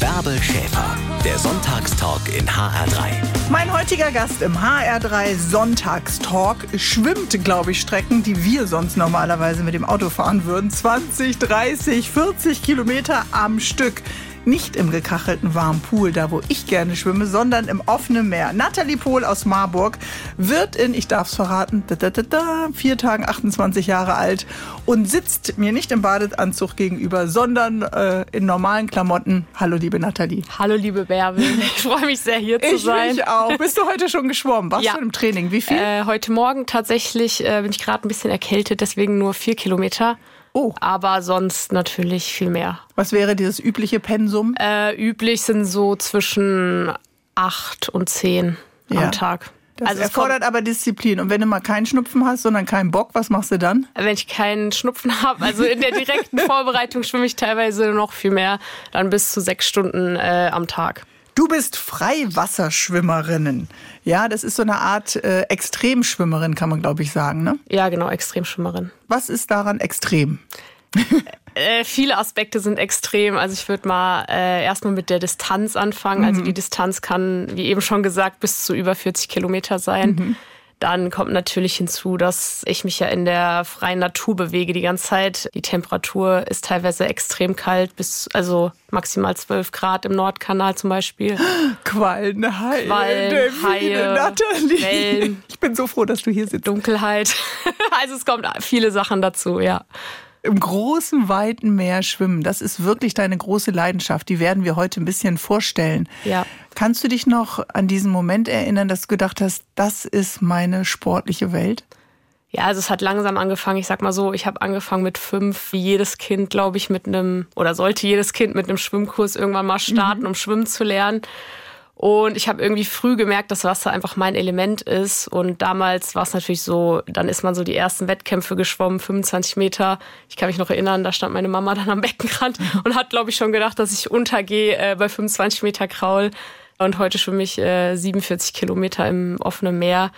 Bärbel Schäfer, der Sonntagstalk in HR3. Mein heutiger Gast im HR3 Sonntagstalk schwimmt, glaube ich, Strecken, die wir sonst normalerweise mit dem Auto fahren würden. 20, 30, 40 Kilometer am Stück nicht im gekachelten warmen Pool, da wo ich gerne schwimme, sondern im offenen Meer. Nathalie Pohl aus Marburg wird in, ich darf es verraten, da, da, da, vier Tagen 28 Jahre alt und sitzt mir nicht im Badeanzug gegenüber, sondern äh, in normalen Klamotten. Hallo, liebe Nathalie. Hallo, liebe Bärbel. Ich freue mich sehr, hier zu ich sein. Ich auch. Bist du heute schon geschwommen? Warst ja. du im Training? Wie viel? Äh, heute Morgen tatsächlich äh, bin ich gerade ein bisschen erkältet, deswegen nur vier Kilometer. Oh. Aber sonst natürlich viel mehr. Was wäre dieses übliche Pensum? Äh, üblich sind so zwischen acht und zehn Ja. am Tag. Das also es erfordert aber Disziplin. Und wenn du mal keinen Schnupfen hast, sondern keinen Bock, was machst du dann? wenn ich keinen Schnupfen habe, also in der direkten Vorbereitung schwimme ich teilweise noch viel mehr, dann bis zu sechs Stunden äh, am Tag. Du bist Freiwasserschwimmerin. Ja, das ist so eine Art äh, Extremschwimmerin, kann man glaube ich sagen. Ne? Ja, genau, Extremschwimmerin. Was ist daran extrem? Äh, viele Aspekte sind extrem. Also ich würde mal äh, erstmal mit der Distanz anfangen. Also die Distanz kann, wie eben schon gesagt, bis zu über 40 Kilometer sein. Dann kommt natürlich hinzu, dass ich mich ja in der freien Natur bewege die ganze Zeit. Die Temperatur ist teilweise extrem kalt, bis also maximal 12 Grad im Nordkanal zum Beispiel. Quallen, Haie, Quallen, Delfine, Haie, Nathalie. Wellen. Ich bin so froh, dass du hier sitzt. Dunkelheit. Also es kommt viele Sachen dazu, ja. Im großen, weiten Meer schwimmen, das ist wirklich deine große Leidenschaft. Die werden wir heute ein bisschen vorstellen. Ja. Kannst du dich noch an diesen Moment erinnern, dass du gedacht hast, das ist meine sportliche Welt? Ja, also es hat langsam angefangen. Ich sag mal so, ich habe angefangen mit fünf, wie jedes Kind, glaube ich, mit einem, oder sollte jedes Kind mit einem Schwimmkurs irgendwann mal starten, um schwimmen zu lernen. Und ich habe irgendwie früh gemerkt, dass Wasser einfach mein Element ist. Und damals war es natürlich so, dann ist man so die ersten Wettkämpfe geschwommen, 25 Meter. Ich kann mich noch erinnern, da stand meine Mama dann am Beckenrand und hat, glaube ich, schon gedacht, dass ich untergehe äh, bei 25 Meter Kraul. Und heute schwimme ich äh, 47 Kilometer im offenen Meer.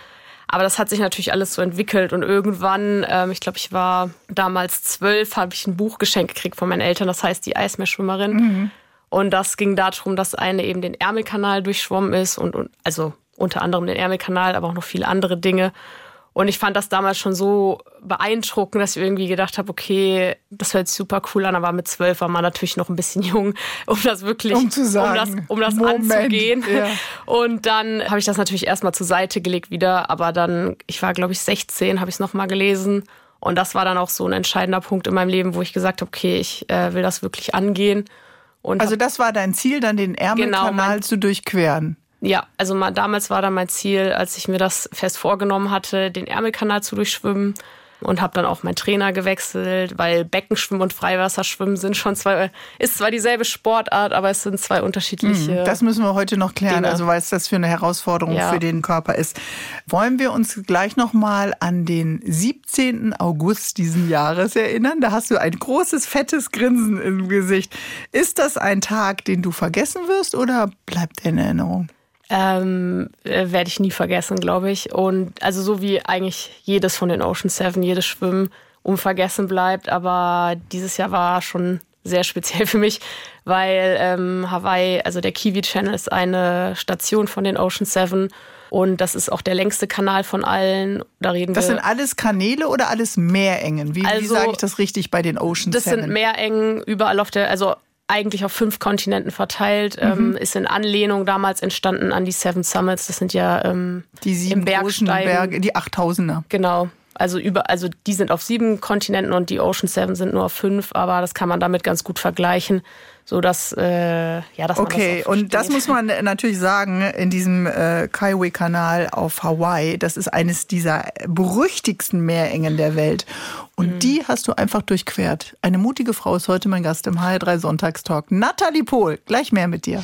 Aber das hat sich natürlich alles so entwickelt und irgendwann, ähm, ich glaube, ich war damals zwölf, habe ich ein Buch geschenkt gekriegt von meinen Eltern, das heißt die Eismeerschwimmerin. Und das ging darum, dass eine eben den Ärmelkanal durchschwommen ist und, und also unter anderem den Ärmelkanal, aber auch noch viele andere Dinge. Und ich fand das damals schon so beeindruckend, dass ich irgendwie gedacht habe, okay, das hört sich super cool an, aber mit zwölf war man natürlich noch ein bisschen jung, um das wirklich, Um zu sagen, um das, um das Moment, anzugehen. ja. Und dann habe ich das natürlich erstmal zur Seite gelegt wieder, aber dann, ich war glaube ich 16, habe ich es nochmal gelesen. Und das war dann auch so ein entscheidender Punkt in meinem Leben, wo ich gesagt habe, okay, ich äh, will das wirklich angehen. Also das war dein Ziel, dann den Ärmelkanal Genau, mein- zu durchqueren. ja, also mal, damals war dann mein Ziel, als ich mir das fest vorgenommen hatte, den Ärmelkanal zu durchschwimmen. Und habe dann auch meinen Trainer gewechselt, weil Beckenschwimmen und Freiwasserschwimmen sind schon zwei, ist zwar dieselbe Sportart, aber es sind zwei unterschiedliche. Das müssen wir heute noch klären, Dinge. also weil es das für eine Herausforderung Ja. für den Körper ist. Wollen wir uns gleich noch mal an den 17. August diesen Jahres erinnern? Da hast du ein großes, fettes Grinsen im Gesicht. Ist das ein Tag, den du vergessen wirst oder bleibt er in Erinnerung? Ähm, äh, werde ich nie vergessen, glaube ich. Und also so wie eigentlich jedes von den Ocean Seven, jedes Schwimmen unvergessen bleibt. Aber dieses Jahr war schon sehr speziell für mich, weil ähm, Hawaii, also der Kiwi Channel ist eine Station von den Ocean Seven und das ist auch der längste Kanal von allen. Da reden Das wir. sind alles Kanäle oder alles Meerengen? Wie, wie Also, sage ich das richtig bei den Ocean Das Seven? sind Meerengen überall auf der, also eigentlich auf fünf Kontinenten verteilt. Ähm, ist in Anlehnung damals entstanden an die Seven Summits. Das sind ja ähm, die sieben im großen. Berge, die 8000er. Genau. Also über, also die sind auf sieben Kontinenten und die Ocean Seven sind nur auf fünf, aber das kann man damit ganz gut vergleichen, so dass äh, ja, dass Okay, man das und das muss man natürlich sagen, in diesem äh, Kaiwi-Kanal auf Hawaii, das ist eines dieser berüchtigsten Meerengen der Welt. Und Mhm. die hast du einfach durchquert. Eine mutige Frau ist heute mein Gast im HR3 Sonntagstalk. Nathalie Pohl, gleich mehr mit dir.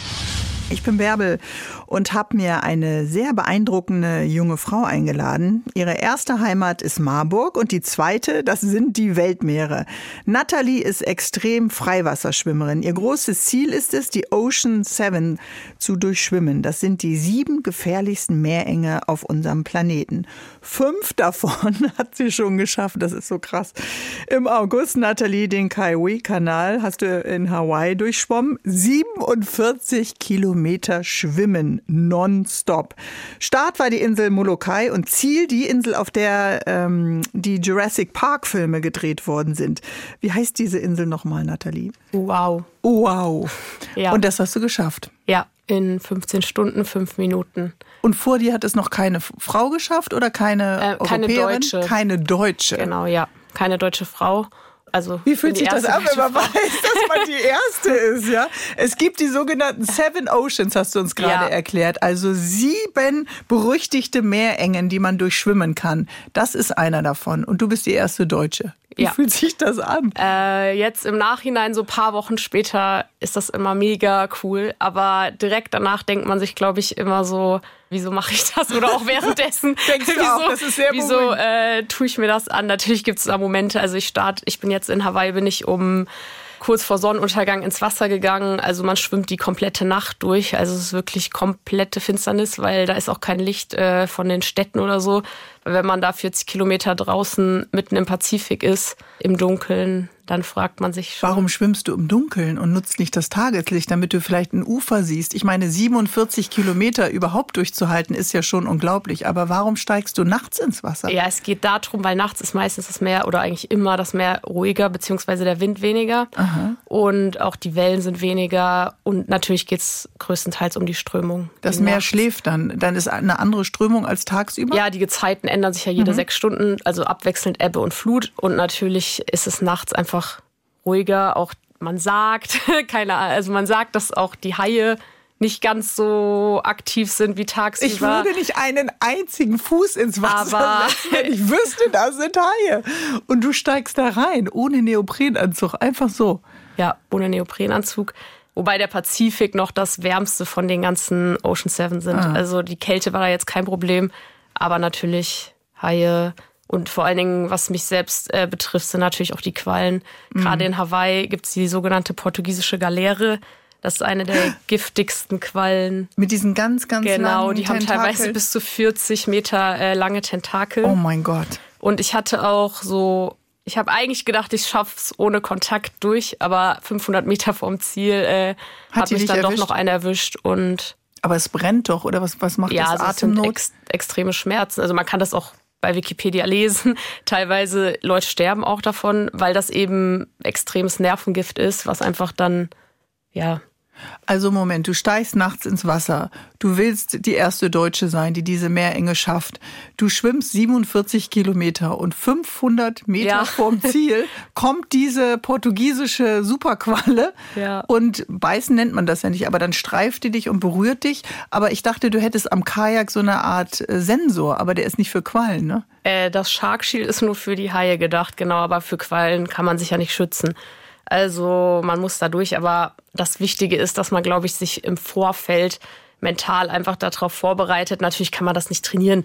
Ich bin Bärbel und habe mir eine sehr beeindruckende junge Frau eingeladen. Ihre erste Heimat ist Marburg und die zweite, das sind die Weltmeere. Natalie ist extrem Freiwasserschwimmerin. Ihr großes Ziel ist es, die Ocean Seven zu durchschwimmen. Das sind die sieben gefährlichsten Meerenge auf unserem Planeten. Fünf davon hat sie schon geschafft. Das ist so krass. Im August, Natalie, den Kaiwi-Kanal hast du in Hawaii durchschwommen. 47 Kilometer Kilometer Schwimmen nonstop. Start war die Insel Molokai und Ziel die Insel, auf der ähm, die Jurassic Park Filme gedreht worden sind. Wie heißt diese Insel nochmal, Nathalie? Wow. Wow. Ja. Und das hast du geschafft. Ja, in 15 Stunden, 5 Minuten. Und vor dir hat es noch keine Frau geschafft oder keine äh, Keine Deutsche. Keine Deutsche. Genau, ja. Keine deutsche Frau. Also Wie fühlt sich das an, wenn man weiß, dass man die erste ist, ja? Es gibt die sogenannten Seven Oceans, hast du uns gerade ja. erklärt. Also sieben berüchtigte Meerengen, die man durchschwimmen kann. Das ist einer davon. Und du bist die erste Deutsche. Wie ja. fühlt sich das an? Äh, jetzt im Nachhinein, so ein paar Wochen später, ist das immer mega cool. Aber direkt danach denkt man sich, glaube ich, immer so, wieso mache ich das? Oder auch währenddessen. Denkst du wieso, auch, das ist sehr Wieso äh, tue ich mir das an? Natürlich gibt es da Momente. Also ich starte, ich bin jetzt in Hawaii, bin ich um kurz vor Sonnenuntergang ins Wasser gegangen. Also man schwimmt die komplette Nacht durch. Also es ist wirklich komplette Finsternis, weil da ist auch kein Licht äh, von den Städten oder so. Wenn man da 40 Kilometer draußen mitten im Pazifik ist, im Dunkeln, dann fragt man sich schon. Warum schwimmst du im Dunkeln und nutzt nicht das Tageslicht, damit du vielleicht ein Ufer siehst? Ich meine, 47 Kilometer überhaupt durchzuhalten, ist ja schon unglaublich. Aber warum steigst du nachts ins Wasser? Ja, es geht darum, weil nachts ist meistens das Meer oder eigentlich immer das Meer ruhiger, beziehungsweise der Wind weniger. Aha. Und auch die Wellen sind weniger. Und natürlich geht es größtenteils um die Strömung. Das Meer nachts. schläft dann. Dann ist eine andere Strömung als tagsüber? Ja, die Gezeiten ändern sich ja jede mhm. sechs Stunden, also abwechselnd Ebbe und Flut. Und natürlich ist es nachts einfach einfach ruhiger. Auch man sagt, keine Ahnung, also man sagt, dass auch die Haie nicht ganz so aktiv sind wie tagsüber. Ich würde nicht einen einzigen Fuß ins Wasser Aber lassen, wenn ich wüsste, da sind Haie. Und du steigst da rein, ohne Neoprenanzug, einfach so. Ja, ohne Neoprenanzug. Wobei der Pazifik noch das wärmste von den ganzen Ocean Seven sind. Ah. Also die Kälte war da jetzt kein Problem. Aber natürlich Haie, und vor allen Dingen, was mich selbst äh, betrifft, sind natürlich auch die Quallen. Mhm. Gerade in Hawaii gibt es die sogenannte portugiesische Galeere. Das ist eine der giftigsten Quallen. Mit diesen ganz, ganz genau, langen die haben teilweise bis zu 40 Meter äh, lange Tentakel. Oh mein Gott. Und ich hatte auch so, ich habe eigentlich gedacht, ich schaff's ohne Kontakt durch, aber 500 Meter vom Ziel äh, hat, hat mich dann erwischt? doch noch einen erwischt und aber es brennt doch, oder was, was macht ja, das also Atemnot? Ex extreme Schmerzen. Also man kann das auch bei Wikipedia lesen. Teilweise Leute sterben auch davon, weil das eben extremes Nervengift ist, was einfach dann, ja, also Moment, du steigst nachts ins Wasser. Du willst die erste Deutsche sein, die diese Meerenge schafft. Du schwimmst 47 Kilometer und 500 Meter ja. vorm Ziel kommt diese portugiesische Superqualle. Ja. Und beißen nennt man das ja nicht, aber dann streift die dich und berührt dich. Aber ich dachte, du hättest am Kajak so eine Art äh, Sensor, aber der ist nicht für Quallen, ne? Äh, das Shark Shield ist nur für die Haie gedacht, genau, aber für Quallen kann man sich ja nicht schützen. Also man muss da durch, aber das Wichtige ist, dass man, glaube ich, sich im Vorfeld mental einfach darauf vorbereitet. Natürlich kann man das nicht trainieren.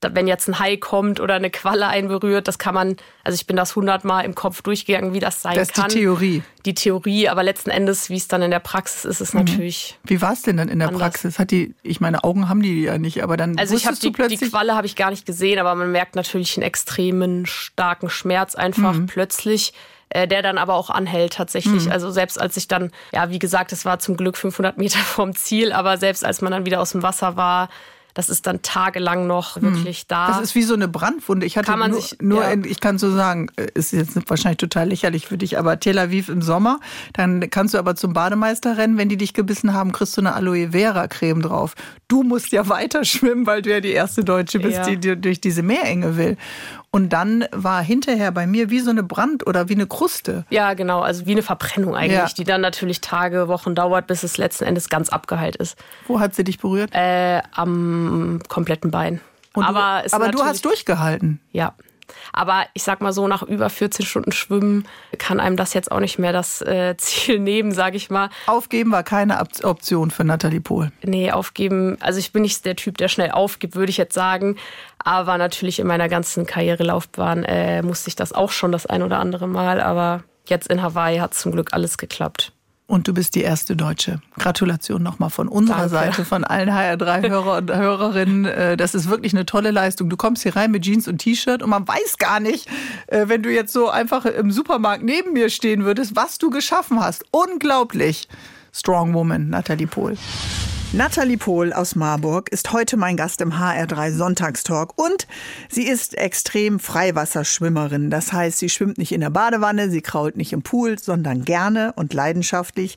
Wenn jetzt ein Hai kommt oder eine Qualle einberührt, das kann man, also ich bin das hundertmal im Kopf durchgegangen, wie das sein kann. Das ist die Theorie. Die Theorie, aber letzten Endes, wie es dann in der Praxis ist, ist mhm. natürlich. Wie war es denn dann in der anders. Praxis? Hat die, ich meine, Augen haben die ja nicht, aber dann. Also ich habe die, die Qualle habe ich gar nicht gesehen, aber man merkt natürlich einen extremen, starken Schmerz einfach mhm. plötzlich äh, der dann aber auch anhält tatsächlich. Mhm. Also selbst als ich dann, ja, wie gesagt, es war zum Glück 500 Meter vom Ziel, aber selbst als man dann wieder aus dem Wasser war, das ist dann tagelang noch mhm. wirklich da. Das ist wie so eine Brandwunde. Ich hatte kann man nur, sich, nur ja. in, ich kann so sagen, äh, ist jetzt wahrscheinlich total lächerlich für dich, aber Tel Aviv im Sommer, dann kannst du aber zum Bademeister rennen, wenn die dich gebissen haben, kriegst du eine Aloe Vera Creme drauf. Du musst ja weiter schwimmen, weil du ja die erste Deutsche bist, ja. die, die durch diese Meerenge will. Und dann war hinterher bei mir wie so eine Brand oder wie eine Kruste. Ja, genau, also wie eine Verbrennung eigentlich, ja. die dann natürlich Tage, Wochen dauert, bis es letzten Endes ganz abgeheilt ist. Wo hat sie dich berührt? Äh, am kompletten Bein. Und aber du, aber du hast durchgehalten. Ja. Aber ich sag mal so, nach über 14 Stunden Schwimmen kann einem das jetzt auch nicht mehr das äh, Ziel nehmen, sage ich mal. Aufgeben war keine Option für Nathalie Pohl. Nee, aufgeben, also ich bin nicht der Typ, der schnell aufgibt, würde ich jetzt sagen. Aber natürlich in meiner ganzen Karrierelaufbahn äh, musste ich das auch schon das ein oder andere Mal. Aber jetzt in Hawaii hat zum Glück alles geklappt. Und du bist die erste Deutsche. Gratulation nochmal von unserer Danke. Seite, von allen HR3-Hörer und Hörerinnen. Äh, das ist wirklich eine tolle Leistung. Du kommst hier rein mit Jeans und T-Shirt und man weiß gar nicht, äh, wenn du jetzt so einfach im Supermarkt neben mir stehen würdest, was du geschaffen hast. Unglaublich. Strong Woman, Nathalie Pohl. Nathalie Pohl aus Marburg ist heute mein Gast im HR3 Sonntagstalk und sie ist extrem Freiwasserschwimmerin. Das heißt, sie schwimmt nicht in der Badewanne, sie krault nicht im Pool, sondern gerne und leidenschaftlich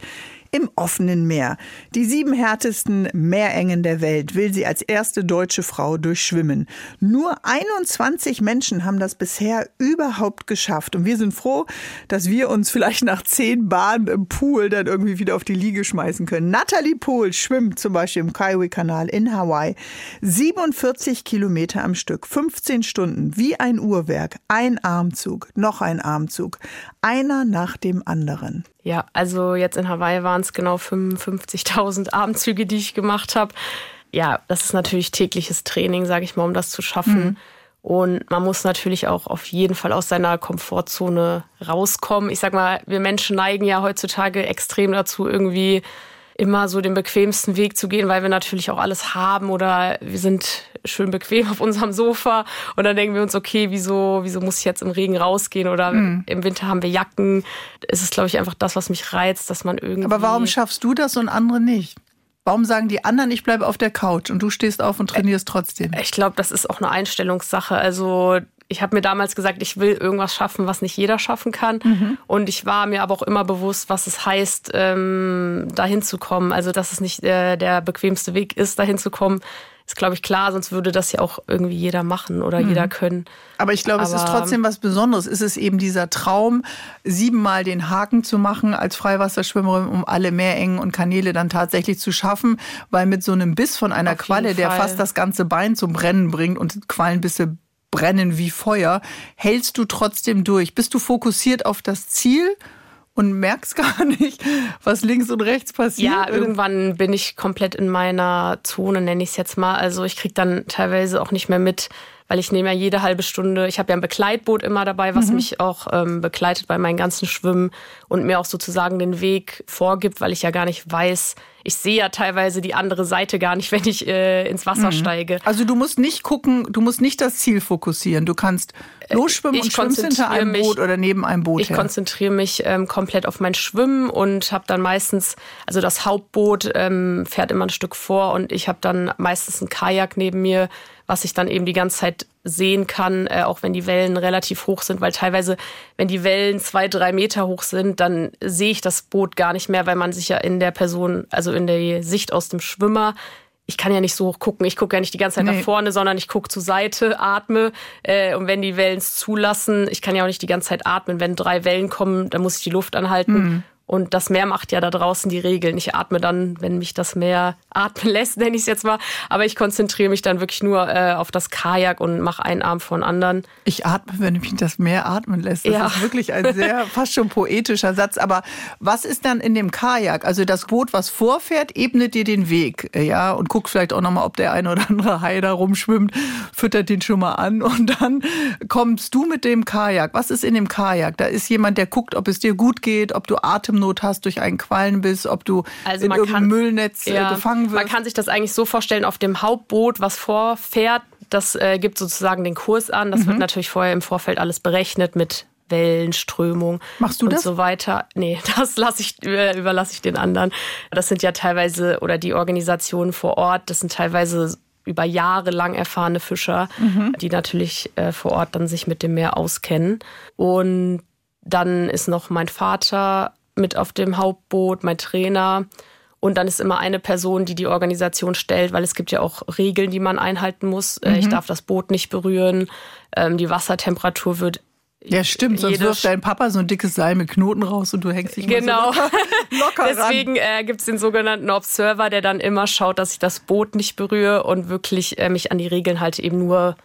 im offenen Meer. Die sieben härtesten Meerengen der Welt will sie als erste deutsche Frau durchschwimmen. Nur 21 Menschen haben das bisher überhaupt geschafft. Und wir sind froh, dass wir uns vielleicht nach zehn Bahnen im Pool dann irgendwie wieder auf die Liege schmeißen können. Natalie Pohl schwimmt zum Beispiel im Kaiwi-Kanal in Hawaii 47 Kilometer am Stück, 15 Stunden, wie ein Uhrwerk, ein Armzug, noch ein Armzug, einer nach dem anderen. Ja, also jetzt in Hawaii waren es genau 55.000 Abendzüge, die ich gemacht habe. Ja, das ist natürlich tägliches Training, sage ich mal, um das zu schaffen. Mhm. Und man muss natürlich auch auf jeden Fall aus seiner Komfortzone rauskommen. Ich sag mal, wir Menschen neigen ja heutzutage extrem dazu, irgendwie immer so den bequemsten Weg zu gehen, weil wir natürlich auch alles haben oder wir sind schön bequem auf unserem Sofa und dann denken wir uns, okay, wieso, wieso muss ich jetzt im Regen rausgehen oder mhm. im Winter haben wir Jacken. Es ist, glaube ich, einfach das, was mich reizt, dass man irgendwie. Aber warum schaffst du das und andere nicht? Warum sagen die anderen, ich bleibe auf der Couch und du stehst auf und trainierst trotzdem? Ich glaube, das ist auch eine Einstellungssache. Also ich habe mir damals gesagt, ich will irgendwas schaffen, was nicht jeder schaffen kann. Mhm. Und ich war mir aber auch immer bewusst, was es heißt, ähm, dahin zu kommen. Also, dass es nicht äh, der bequemste Weg ist, dahin zu kommen, ist, glaube ich, klar. Sonst würde das ja auch irgendwie jeder machen oder mhm. jeder können. Aber ich glaube, es ist trotzdem was Besonderes. Es ist eben dieser Traum, siebenmal den Haken zu machen als Freiwasserschwimmerin, um alle Meerengen und Kanäle dann tatsächlich zu schaffen. Weil mit so einem Biss von einer Auf Qualle, der fast das ganze Bein zum Brennen bringt und Quallenbisse brennen wie Feuer, hältst du trotzdem durch? Bist du fokussiert auf das Ziel? und merkst gar nicht, was links und rechts passiert. Ja, irgendwann bin ich komplett in meiner Zone, nenne ich es jetzt mal. Also ich kriege dann teilweise auch nicht mehr mit, weil ich nehme ja jede halbe Stunde, ich habe ja ein Begleitboot immer dabei, was mhm. mich auch ähm, begleitet bei meinen ganzen Schwimmen und mir auch sozusagen den Weg vorgibt, weil ich ja gar nicht weiß, ich sehe ja teilweise die andere Seite gar nicht, wenn ich äh, ins Wasser mhm. steige. Also du musst nicht gucken, du musst nicht das Ziel fokussieren. Du kannst äh, losschwimmen ich und schwimmst hinter einem mich, Boot oder neben einem Boot. Ich her. konzentriere mich ähm, komplett auf mein Schwimmen und habe dann meistens, also das Hauptboot ähm, fährt immer ein Stück vor und ich habe dann meistens ein Kajak neben mir, was ich dann eben die ganze Zeit sehen kann, äh, auch wenn die Wellen relativ hoch sind, weil teilweise, wenn die Wellen zwei, drei Meter hoch sind, dann sehe ich das Boot gar nicht mehr, weil man sich ja in der Person, also in der Sicht aus dem Schwimmer, ich kann ja nicht so hoch gucken, ich gucke ja nicht die ganze Zeit nee. nach vorne, sondern ich gucke zur Seite, atme äh, und wenn die Wellen es zulassen, ich kann ja auch nicht die ganze Zeit atmen, wenn drei Wellen kommen, dann muss ich die Luft anhalten. Mhm. Und das Meer macht ja da draußen die Regeln. Ich atme dann, wenn mich das Meer atmen lässt, nenne ich es jetzt mal. Aber ich konzentriere mich dann wirklich nur äh, auf das Kajak und mache einen Arm vor den anderen. Ich atme, wenn mich das Meer atmen lässt. Das ja. ist wirklich ein sehr fast schon poetischer Satz. Aber was ist dann in dem Kajak? Also das Boot, was vorfährt, ebnet dir den Weg, ja, und guckt vielleicht auch nochmal, ob der eine oder andere Hai da rumschwimmt, füttert den schon mal an und dann kommst du mit dem Kajak. Was ist in dem Kajak? Da ist jemand, der guckt, ob es dir gut geht, ob du Atem Atemnot hast durch einen Quallenbiss, ob du also in irgendeinem kann, Müllnetz äh, ja, gefangen wirst. Man kann sich das eigentlich so vorstellen, auf dem Hauptboot, was vorfährt, das äh, gibt sozusagen den Kurs an. Das mhm. wird natürlich vorher im Vorfeld alles berechnet mit Wellen, Strömung Machst du und das? so weiter. Nee, das lasse ich, äh, überlasse ich den anderen. Das sind ja teilweise, oder die Organisationen vor Ort, das sind teilweise über Jahre lang erfahrene Fischer, mhm. die natürlich äh, vor Ort dann sich mit dem Meer auskennen. Und dann ist noch mein Vater mit auf dem Hauptboot, mein Trainer. Und dann ist immer eine Person, die die Organisation stellt, weil es gibt ja auch Regeln, die man einhalten muss. Äh, mhm. Ich darf das Boot nicht berühren. Ähm, die Wassertemperatur wird ja, stimmt, sonst wirft dein Papa so ein dickes Seil mit Knoten raus und du hängst dich genau. so locker, locker Deswegen äh, gibt es den sogenannten Observer, der dann immer schaut, dass ich das Boot nicht berühre und wirklich äh, mich an die Regeln halte, eben nur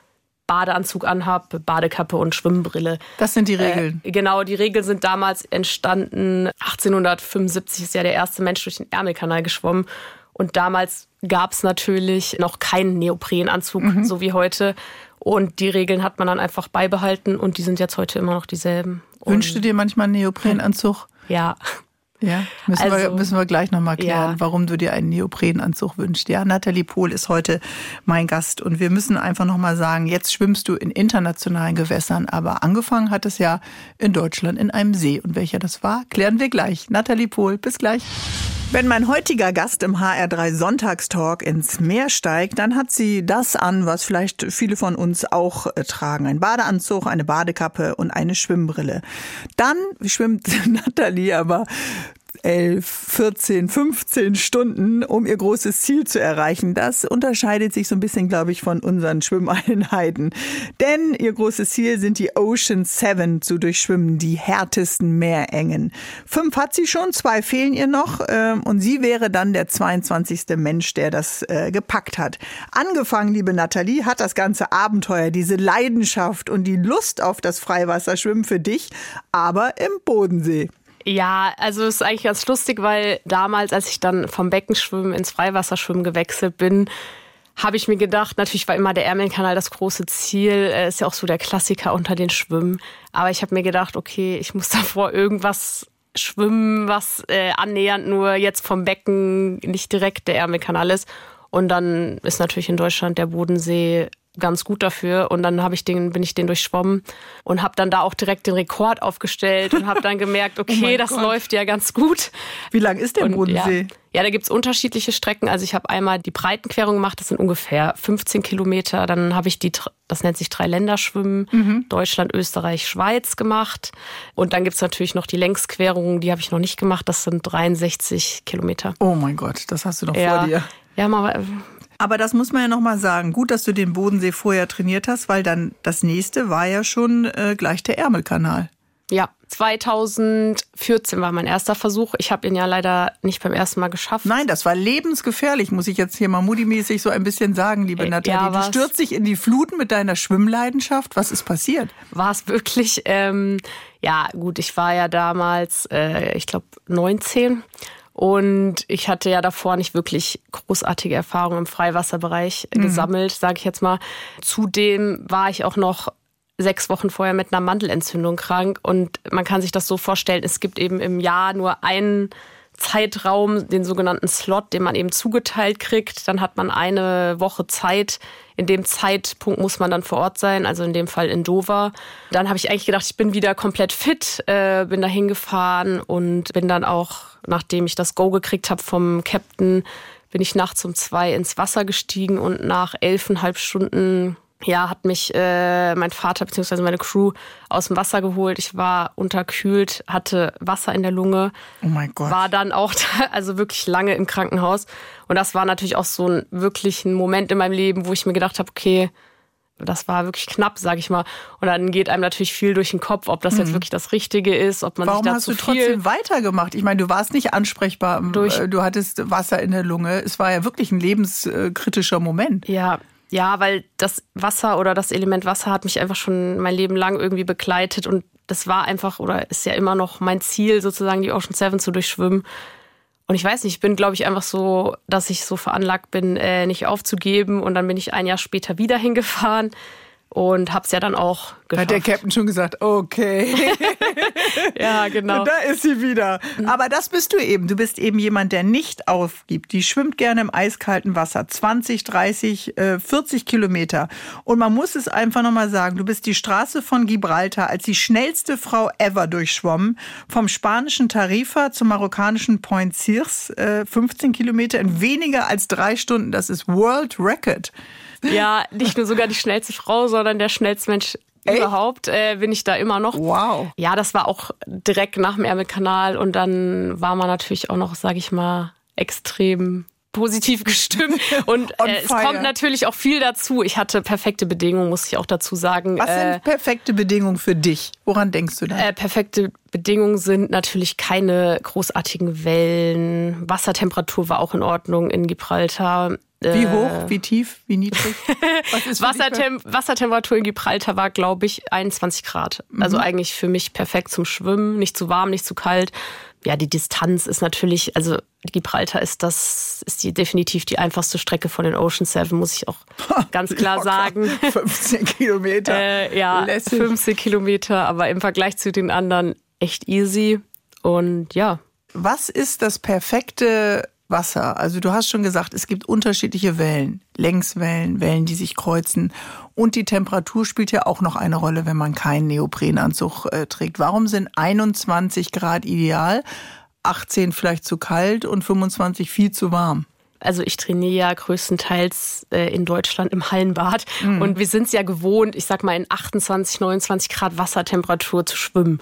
Badeanzug anhabe, Badekappe und Schwimmbrille. Das sind die Regeln. Äh, genau, die Regeln sind damals entstanden. 1875 ist ja der erste Mensch durch den Ärmelkanal geschwommen. Und damals gab es natürlich noch keinen Neoprenanzug, mhm. so wie heute. Und die Regeln hat man dann einfach beibehalten und die sind jetzt heute immer noch dieselben. Wünschst du dir manchmal einen Neoprenanzug? Ja. Ja, müssen, also, wir, müssen wir gleich nochmal klären, ja. warum du dir einen Neoprenanzug wünschst. Ja, Nathalie Pohl ist heute mein Gast und wir müssen einfach nochmal sagen, jetzt schwimmst du in internationalen Gewässern, aber angefangen hat es ja in Deutschland in einem See. Und welcher das war, klären wir gleich. Nathalie Pohl, bis gleich. Wenn mein heutiger Gast im HR3 Sonntagstalk ins Meer steigt, dann hat sie das an, was vielleicht viele von uns auch äh, tragen. Ein Badeanzug, eine Badekappe und eine Schwimmbrille. Dann schwimmt Nathalie aber 11, 14, 15 Stunden, um ihr großes Ziel zu erreichen. Das unterscheidet sich so ein bisschen, glaube ich, von unseren Schwimmeinheiten. Denn ihr großes Ziel sind die Ocean Seven zu durchschwimmen, die härtesten Meerengen. Fünf hat sie schon, zwei fehlen ihr noch ähm, und sie wäre dann der 22. Mensch, der das äh, gepackt hat. Angefangen, liebe Nathalie, hat das ganze Abenteuer, diese Leidenschaft und die Lust auf das Freiwasserschwimmen für dich, aber im Bodensee. Ja, also es ist eigentlich ganz lustig, weil damals, als ich dann vom Beckenschwimmen ins Freiwasserschwimmen gewechselt bin, habe ich mir gedacht, natürlich war immer der Ärmelkanal das große Ziel, äh, ist ja auch so der Klassiker unter den Schwimmen. Aber ich habe mir gedacht, okay, ich muss davor irgendwas schwimmen, was äh, annähernd nur jetzt vom Becken nicht direkt der Ärmelkanal ist. Und dann ist natürlich in Deutschland der Bodensee ganz gut dafür und dann habe ich den bin ich den durchschwommen und habe dann da auch direkt den Rekord aufgestellt und habe dann gemerkt, oh okay, oh das Gott. läuft ja ganz gut. Wie lang ist der und, Bodensee? Ja, ja da gibt's unterschiedliche Strecken. Also ich habe einmal die Breitenquerung gemacht, das sind ungefähr 15 Kilometer. Dann habe ich die, das nennt sich Dreiländerschwimmen, mhm. Deutschland, Österreich, Schweiz gemacht. Und dann gibt's natürlich noch die Längsquerung, die habe ich noch nicht gemacht. Das sind 63 Kilometer. Oh mein Gott, das hast du noch ja. vor dir. Ja, mal aber das muss man ja nochmal sagen. Gut, dass du den Bodensee vorher trainiert hast, weil dann das nächste war ja schon äh, gleich der Ärmelkanal. Ja, 2014 war mein erster Versuch. Ich habe ihn ja leider nicht beim ersten Mal geschafft. Nein, das war lebensgefährlich, muss ich jetzt hier mal mudimäßig so ein bisschen sagen, liebe äh, Nathalie. Ja, du stürzt dich in die Fluten mit deiner Schwimmleidenschaft. Was ist passiert? War es wirklich? Ähm, ja, gut, ich war ja damals, äh, ich glaube, 19 und ich hatte ja davor nicht wirklich großartige Erfahrungen im Freiwasserbereich mhm. gesammelt, sage ich jetzt mal. Zudem war ich auch noch sechs Wochen vorher mit einer Mandelentzündung krank. Und man kann sich das so vorstellen, es gibt eben im Jahr nur einen Zeitraum, den sogenannten Slot, den man eben zugeteilt kriegt. Dann hat man eine Woche Zeit. In dem Zeitpunkt muss man dann vor Ort sein, also in dem Fall in Dover. Dann habe ich eigentlich gedacht, ich bin wieder komplett fit, äh, bin da hingefahren und bin dann auch, nachdem ich das Go gekriegt habe vom Captain, bin ich nachts um zwei ins Wasser gestiegen und nach elfeinhalb Stunden ja, hat mich äh, mein Vater bzw. meine Crew aus dem Wasser geholt. Ich war unterkühlt, hatte Wasser in der Lunge. Oh mein Gott. War dann auch da, also wirklich lange im Krankenhaus. Und das war natürlich auch so ein wirklich ein Moment in meinem Leben, wo ich mir gedacht habe, okay, das war wirklich knapp, sag ich mal. Und dann geht einem natürlich viel durch den Kopf, ob das mhm. jetzt wirklich das Richtige ist, ob man Warum sich da hast du trotzdem weitergemacht? Ich meine, du warst nicht ansprechbar. Durch du hattest Wasser in der Lunge. Es war ja wirklich ein lebenskritischer Moment. Ja, ja, weil das Wasser oder das Element Wasser hat mich einfach schon mein Leben lang irgendwie begleitet und das war einfach oder ist ja immer noch mein Ziel, sozusagen die Ocean Seven zu durchschwimmen. Und ich weiß nicht, ich bin, glaube ich, einfach so, dass ich so veranlagt bin, äh, nicht aufzugeben. Und dann bin ich ein Jahr später wieder hingefahren und hab's ja dann auch geschafft. Hat der Captain schon gesagt, okay. ja, genau. Da ist sie wieder. Aber das bist du eben. Du bist eben jemand, der nicht aufgibt. Die schwimmt gerne im eiskalten Wasser. 20, 30, 40 Kilometer. Und man muss es einfach nochmal sagen, du bist die Straße von Gibraltar als die schnellste Frau ever durchschwommen. Vom spanischen Tarifa zum marokkanischen Point Circe, 15 Kilometer in weniger als drei Stunden. Das ist World Record. Ja, nicht nur sogar die schnellste Frau, sondern der schnellste Mensch Echt? überhaupt äh, bin ich da immer noch. Wow. Ja, das war auch direkt nach dem Ärmelkanal und dann war man natürlich auch noch, sag ich mal, extrem positiv gestimmt. Und äh, es kommt natürlich auch viel dazu. Ich hatte perfekte Bedingungen, muss ich auch dazu sagen. Was sind äh, perfekte Bedingungen für dich? Woran denkst du da? Äh, perfekte Bedingungen sind natürlich keine großartigen Wellen. Wassertemperatur war auch in Ordnung in Gibraltar. Wie hoch, wie tief, wie niedrig? Wassertem Wassertemperatur in Gibraltar war, glaube ich, 21 Grad. Also mhm. eigentlich für mich perfekt zum Schwimmen. Nicht zu warm, nicht zu kalt ja, die Distanz ist natürlich, also Gibraltar ist das, ist die definitiv die einfachste Strecke von den Ocean Seven, muss ich auch ganz klar sagen. 15 Kilometer. äh, ja, Lässig. 15 Kilometer, aber im Vergleich zu den anderen echt easy. Und ja. Was ist das perfekte Wasser? Also du hast schon gesagt, es gibt unterschiedliche Wellen, Längswellen, Wellen, die sich kreuzen. Und die Temperatur spielt ja auch noch eine Rolle, wenn man keinen Neoprenanzug äh, trägt. Warum sind 21 Grad ideal, 18 vielleicht zu kalt und 25 viel zu warm? Also ich trainiere ja größtenteils äh, in Deutschland im Hallenbad mhm. und wir sind es ja gewohnt, ich sag mal in 28, 29 Grad Wassertemperatur zu schwimmen.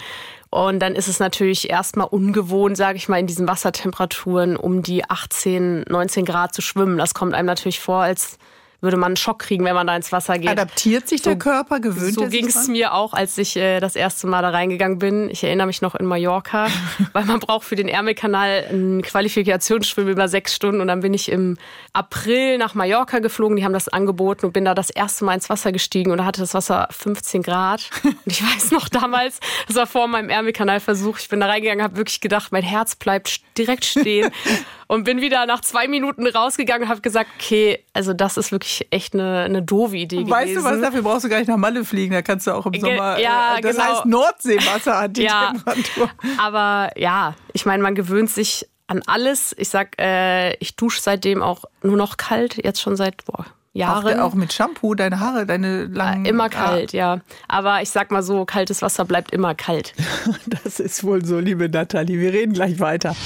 Und dann ist es natürlich erstmal ungewohnt, sage ich mal, in diesen Wassertemperaturen um die 18, 19 Grad zu schwimmen. Das kommt einem natürlich vor, als würde man einen Schock kriegen, wenn man da ins Wasser geht. Adaptiert sich der Körper, gewöhnt So ging es mir auch, als ich äh, das erste Mal da reingegangen bin. Ich erinnere mich noch in Mallorca, weil man braucht für den Ärmelkanal ein Qualifikationsschwimmen über sechs Stunden und dann bin ich im April nach Mallorca geflogen. Die haben das angeboten und bin da das erste Mal ins Wasser gestiegen und da hatte das Wasser 15 Grad. Und ich weiß noch damals, das war vor meinem Ärmelkanalversuch. Ich bin da reingegangen, habe wirklich gedacht, mein Herz bleibt direkt stehen und bin wieder nach zwei Minuten rausgegangen und habe gesagt, okay, also das ist wirklich echt eine, eine doofe Idee weißt gewesen. Weißt du was, dafür brauchst du gar nicht nach Malle fliegen, da kannst du auch im Sommer, ja, äh, das genau. heißt Nordseewasser hat die ja, Temperatur. Aber ja, ich meine, man gewöhnt sich an alles. Ich sag, äh, ich dusche seitdem auch nur noch kalt, jetzt schon seit, boah, Jahren. Auch, auch, mit Shampoo, deine Haare, deine langen. Immer kalt, ja. ja. Aber ich sag mal so, kaltes Wasser bleibt immer kalt. das ist wohl so, liebe Nathalie. Wir reden gleich weiter.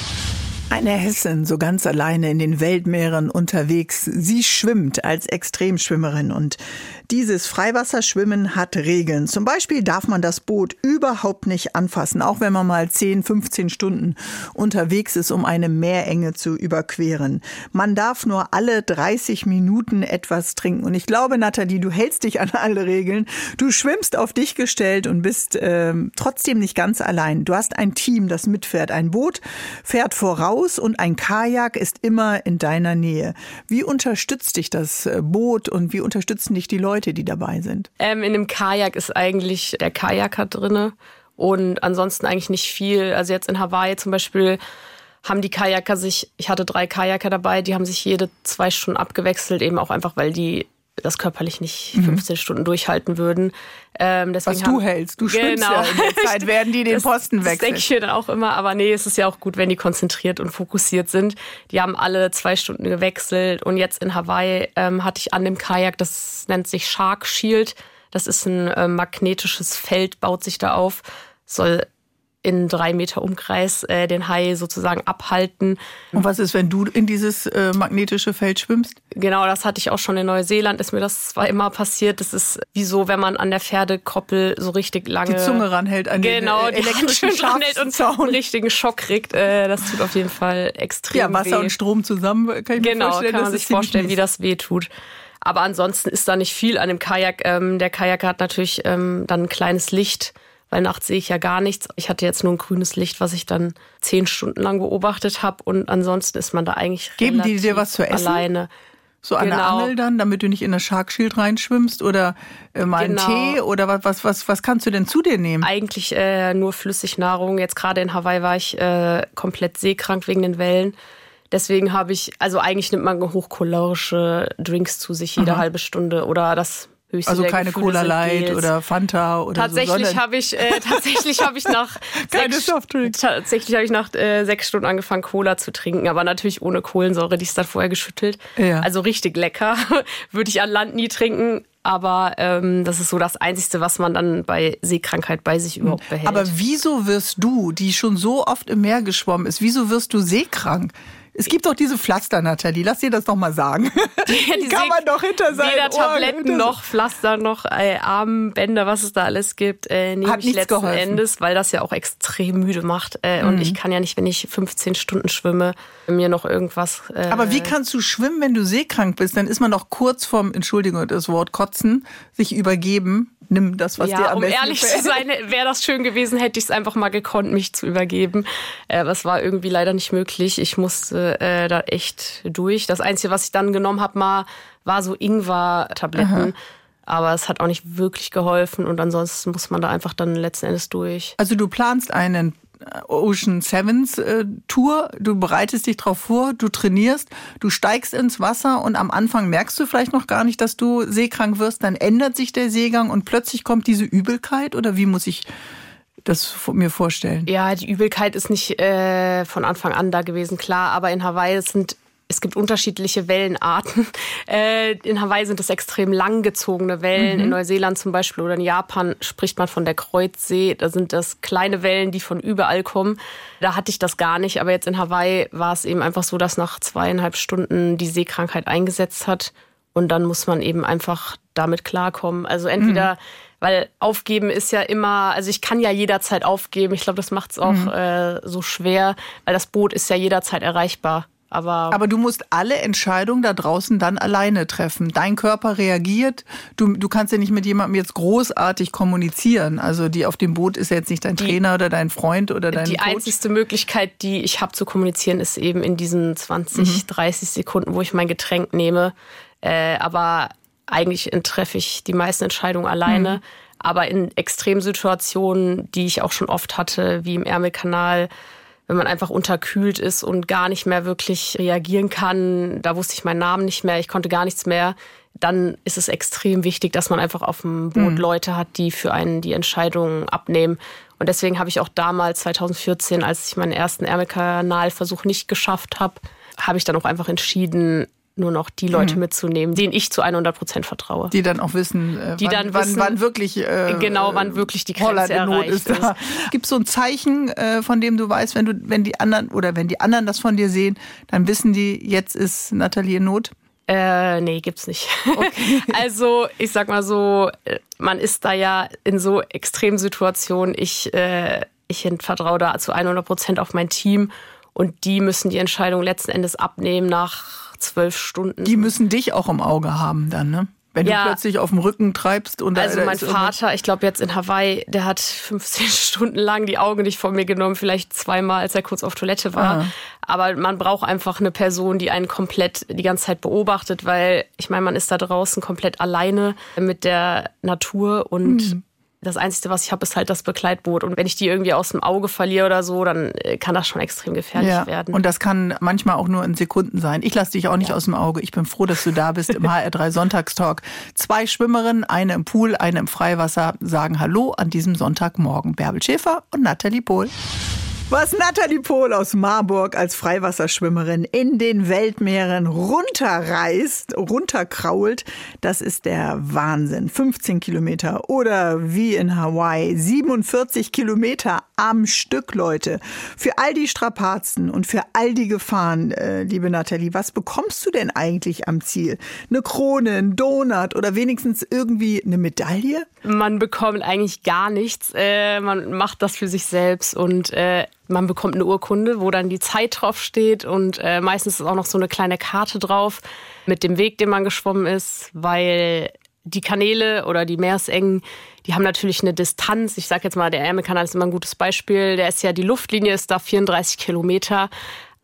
Eine Hessin, so ganz alleine in den Weltmeeren unterwegs. Sie schwimmt als Extremschwimmerin und dieses Freiwasserschwimmen hat Regeln. Zum Beispiel darf man das Boot überhaupt nicht anfassen, auch wenn man mal 10, 15 Stunden unterwegs ist, um eine Meerenge zu überqueren. Man darf nur alle 30 Minuten etwas trinken. Und ich glaube, Nathalie, du hältst dich an alle Regeln. Du schwimmst auf dich gestellt und bist ähm, trotzdem nicht ganz allein. Du hast ein Team, das mitfährt. Ein Boot fährt voraus und ein Kajak ist immer in deiner Nähe. Wie unterstützt dich das äh, Boot und wie unterstützen dich die Leute? Leute, die dabei sind? Ähm, in dem Kajak ist eigentlich der Kajaker drinne und ansonsten eigentlich nicht viel. Also jetzt in Hawaii zum Beispiel haben die Kajaker sich, ich hatte drei Kajaker dabei, die haben sich jede zwei Stunden abgewechselt, eben auch einfach, weil die das körperlich nicht 15 mhm. Stunden durchhalten würden. Ähm, Was du hältst, du schwimmst genau. ja in der Zeit, werden die den das, Posten wechseln. Das denke ich mir dann auch immer, aber nee, es ist ja auch gut, wenn die konzentriert und fokussiert sind. Die haben alle zwei Stunden gewechselt und jetzt in Hawaii ähm, hatte ich an dem Kajak, das nennt sich Shark Shield. Das ist ein äh, magnetisches Feld, baut sich da auf, soll in drei Meter Umkreis äh, den Hai sozusagen abhalten. Und was ist, wenn du in dieses äh, magnetische Feld schwimmst? Genau, das hatte ich auch schon in Neuseeland, ist mir das zwar immer passiert. Das ist wie so, wenn man an der Pferdekoppel so richtig lange... Die Zunge ranhält an genau, den äh, elektrischen ranhält und einen richtigen Schock kriegt. Äh, das tut auf jeden Fall extrem Ja, Wasser weh. und Strom zusammen, kann ich genau, mir vorstellen. Genau, kann man sich vorstellen, wie das weh tut. Aber ansonsten ist da nicht viel an dem Kajak. Ähm, der Kajak hat natürlich ähm, dann ein kleines Licht, weil nachts sehe ich ja gar nichts. Ich hatte jetzt nur ein grünes Licht, was ich dann zehn Stunden lang beobachtet habe und ansonsten ist man da eigentlich Geben die dir was zu essen? Alleine. So an genau. der Angel dann, damit du nicht in das Shark Shield reinschwimmst oder äh, mal genau. einen Tee oder was, was, was, was kannst du denn zu dir nehmen? Eigentlich äh, nur Flüssignahrung. Jetzt gerade in Hawaii war ich äh, komplett seekrank wegen den Wellen. Deswegen habe ich, also eigentlich nimmt man hochkalorische Drinks zu sich jede Aha. halbe Stunde oder das höchste Also keine Gefühle Cola Light oder Fanta oder tatsächlich so. habe ich äh, tatsächlich habe ich nach keine sechs, Softdrinks. Tatsächlich habe ich nach äh, sechs Stunden angefangen Cola zu trinken, aber natürlich ohne Kohlensäure, die ist dann vorher geschüttelt. Ja. Also richtig lecker. Würde ich an Land nie trinken. Aber ähm, das ist so das Einzige, was man dann bei Seekrankheit bei sich überhaupt behält. Aber wieso wirst du, die schon so oft im Meer geschwommen ist, wieso wirst du seekrank? Es gibt doch diese Pflaster, Nathalie. Lass dir das doch mal sagen. Ja, die kann man doch hinter seinen Weder Ohren- Tabletten noch Pflaster noch äh, Armbänder, was es da alles gibt, äh, nehme Hat ich letzten geholfen. Endes, weil das ja auch extrem müde macht. Äh, Mhm. Und ich kann ja nicht, wenn ich 15 Stunden schwimme, mir noch irgendwas. Äh, Aber wie kannst du schwimmen, wenn du seekrank bist? Dann ist man doch kurz vorm, Entschuldigung, das Wort kotzen, sich übergeben. Nimm das, was dir ja, am um besten ehrlich gefällt. zu sein, wäre das schön gewesen, hätte ich es einfach mal gekonnt, mich zu übergeben. Äh, aber es war irgendwie leider nicht möglich. Ich musste äh, da echt durch. Das Einzige, was ich dann genommen habe, mal, war so Ingwer-Tabletten. Aber es hat auch nicht wirklich geholfen und ansonsten muss man da einfach dann letzten Endes durch. Also du planst einen äh, Ocean Sevens äh, Tour, du bereitest dich drauf vor, du trainierst, du steigst ins Wasser und am Anfang merkst du vielleicht noch gar nicht, dass du seekrank wirst, dann ändert sich der Seegang und plötzlich kommt diese Übelkeit oder wie muss ich das mir vorstellen? Ja, die Übelkeit ist nicht äh, von Anfang an da gewesen, klar, aber in Hawaii sind es gibt unterschiedliche Wellenarten. Äh, in Hawaii sind es extrem langgezogene Wellen. In Neuseeland zum Beispiel oder in Japan spricht man von der Kreuzsee. Da sind das kleine Wellen, die von überall kommen. Da hatte ich das gar nicht. Aber jetzt in Hawaii war es eben einfach so, dass nach zweieinhalb Stunden die Seekrankheit eingesetzt hat. Und dann muss man eben einfach damit klarkommen. Also entweder, weil aufgeben ist ja immer, also ich kann ja jederzeit aufgeben. Ich glaube, das macht es auch äh, so schwer, weil das Boot ist ja jederzeit erreichbar. Aber, Aber du musst alle Entscheidungen da draußen dann alleine treffen. Dein Körper reagiert. Du, du kannst ja nicht mit jemandem jetzt großartig kommunizieren. Also die auf dem Boot ist ja jetzt nicht dein Trainer oder dein Freund oder dein die Coach. einzigste Möglichkeit, die ich habe zu kommunizieren, ist eben in diesen 20, 30 Sekunden, wo ich mein Getränk nehme. Äh, aber eigentlich treffe ich die meisten Entscheidungen alleine. Aber in Extremsituationen, die ich auch schon oft hatte, wie im Ärmelkanal, wenn man einfach unterkühlt ist und gar nicht mehr wirklich reagieren kann, da wusste ich meinen Namen nicht mehr, ich konnte gar nichts mehr, dann ist es extrem wichtig, dass man einfach auf dem Boot Leute hat, die für einen die Entscheidungen abnehmen. Und deswegen habe ich auch damals, 2014, als ich meinen ersten Ärmelkanalversuch nicht geschafft habe, habe ich dann auch einfach entschieden, nur noch die Leute mitzunehmen, denen ich zu 100 Prozent vertraue. die dann auch wissen, äh, Die wann, dann wann, wissen- wann wirklich äh, Genau, wann wirklich die Grenze erreicht ist. Da. Gibt es so ein Zeichen, äh, von dem du weißt, wenn du, wenn die anderen oder wenn die anderen das von dir sehen, dann wissen die, jetzt ist Nathalie in Not. Äh, nee, gibt's nicht. also, ich sag mal so, äh, man ist da ja in so extremen Situationen. Ich, äh, ich vertraue da zu 100 Prozent auf mein Team und die müssen die Entscheidung letzten Endes abnehmen nach zwölf Stunden. Die müssen dich auch im Auge haben dann, ne? Wenn Ja. du plötzlich auf dem Rücken treibst und Also mein Vater, ich glaube jetzt in Hawaii, der hat 15 Stunden lang die Augen nicht von mir genommen, vielleicht zweimal, als er kurz auf Toilette war. Ah. Aber man braucht einfach eine Person, die einen komplett die ganze Zeit beobachtet, weil ich meine, man ist da draußen komplett alleine mit der Natur und Mhm. Das Einzige, was ich habe, ist halt das Begleitboot. Und wenn ich die irgendwie aus dem Auge verliere oder so, dann äh, kann das schon extrem gefährlich ja. werden. Und das kann manchmal auch nur in Sekunden sein. Ich lasse dich auch nicht aus dem Auge. Ich bin froh, dass du da bist im HR3 Sonntagstalk. Zwei Schwimmerinnen, eine im Pool, eine im Freiwasser, sagen Hallo an diesem Sonntagmorgen. Bärbel Schäfer und Nathalie Pohl. Was Nathalie Pohl aus Marburg als Freiwasserschwimmerin in den Weltmeeren runterreißt, runterkrault, das ist der Wahnsinn. 15 Kilometer oder wie in Hawaii 47 Kilometer am Stück, Leute. Für all die Strapazen und für all die Gefahren, äh, liebe Nathalie, was bekommst du denn eigentlich am Ziel? Eine Krone, ein Donut oder wenigstens irgendwie eine Medaille? Man bekommt eigentlich gar nichts. Äh, man macht das für sich selbst und äh, man bekommt eine Urkunde, wo dann die Zeit drauf steht und äh, meistens ist auch noch so eine kleine Karte drauf mit dem Weg, den man geschwommen ist, weil die Kanäle oder die Meeresengen, die haben natürlich eine Distanz. Ich sage jetzt mal, der Ärmelkanal ist immer ein gutes Beispiel. Der ist ja, die Luftlinie ist da 34 Kilometer,